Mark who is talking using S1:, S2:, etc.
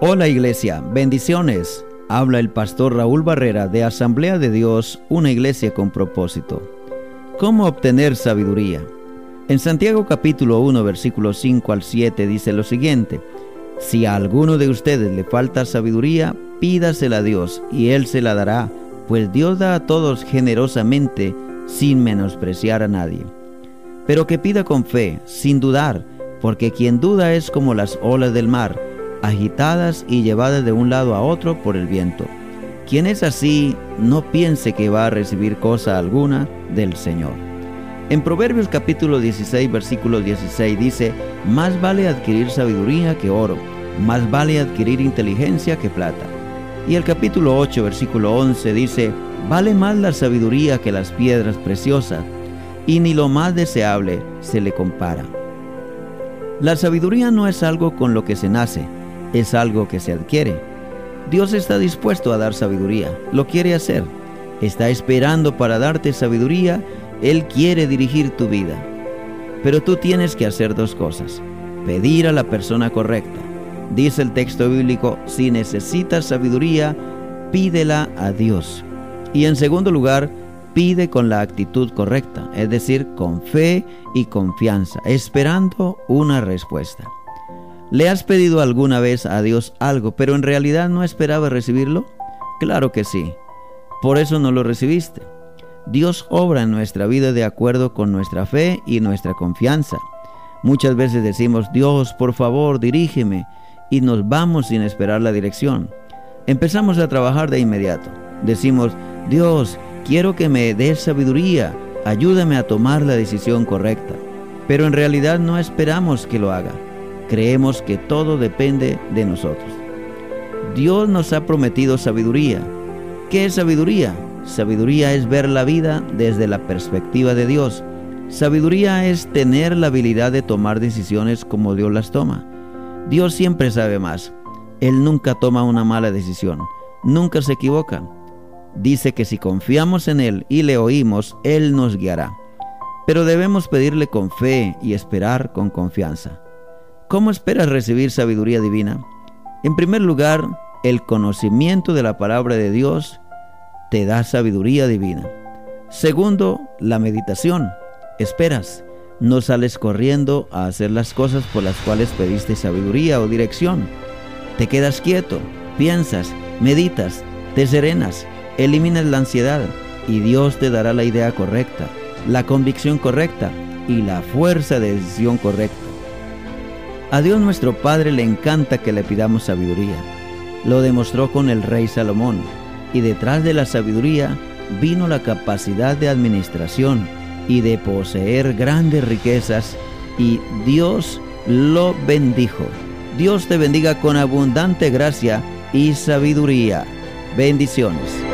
S1: Hola iglesia, bendiciones. Habla el pastor Raúl Barrera de Asamblea de Dios, una iglesia con propósito. ¿Cómo obtener sabiduría? En Santiago capítulo 1 versículo 5 al 7 dice lo siguiente, Si a alguno de ustedes le falta sabiduría, pídasela a Dios y Él se la dará, pues Dios da a todos generosamente sin menospreciar a nadie. Pero que pida con fe, sin dudar, porque quien duda es como las olas del mar, agitadas y llevadas de un lado a otro por el viento. Quien es así, no piense que va a recibir cosa alguna del Señor. En Proverbios capítulo 16, versículo 16 dice, Más vale adquirir sabiduría que oro, más vale adquirir inteligencia que plata. Y el capítulo 8, versículo 11 dice, Vale más la sabiduría que las piedras preciosas, y ni lo más deseable se le compara. La sabiduría no es algo con lo que se nace, es algo que se adquiere. Dios está dispuesto a dar sabiduría, lo quiere hacer. Está esperando para darte sabiduría, Él quiere dirigir tu vida. Pero tú tienes que hacer dos cosas. Pedir a la persona correcta. Dice el texto bíblico, si necesitas sabiduría, pídela a Dios. Y en segundo lugar, pide con la actitud correcta, es decir, con fe y confianza, esperando una respuesta. ¿Le has pedido alguna vez a Dios algo, pero en realidad no esperaba recibirlo? Claro que sí. Por eso no lo recibiste. Dios obra en nuestra vida de acuerdo con nuestra fe y nuestra confianza. Muchas veces decimos, Dios, por favor, dirígeme, y nos vamos sin esperar la dirección. Empezamos a trabajar de inmediato. Decimos, Dios, quiero que me des sabiduría, ayúdame a tomar la decisión correcta. Pero en realidad no esperamos que lo haga creemos que todo depende de nosotros. Dios nos ha prometido sabiduría. ¿Qué es sabiduría? Sabiduría es ver la vida desde la perspectiva de Dios. Sabiduría es tener la habilidad de tomar decisiones como Dios las toma. Dios siempre sabe más. Él nunca toma una mala decisión. Nunca se equivoca. Dice que si confiamos en Él y le oímos, Él nos guiará. Pero debemos pedirle con fe y esperar con confianza. ¿Cómo esperas recibir sabiduría divina? En primer lugar, el conocimiento de la palabra de Dios te da sabiduría divina. Segundo, la meditación. Esperas, no sales corriendo a hacer las cosas por las cuales pediste sabiduría o dirección. Te quedas quieto, piensas, meditas, te serenas, eliminas la ansiedad y Dios te dará la idea correcta, la convicción correcta y la fuerza de decisión correcta. A Dios nuestro Padre le encanta que le pidamos sabiduría. Lo demostró con el rey Salomón. Y detrás de la sabiduría vino la capacidad de administración y de poseer grandes riquezas. Y Dios lo bendijo. Dios te bendiga con abundante gracia y sabiduría. Bendiciones.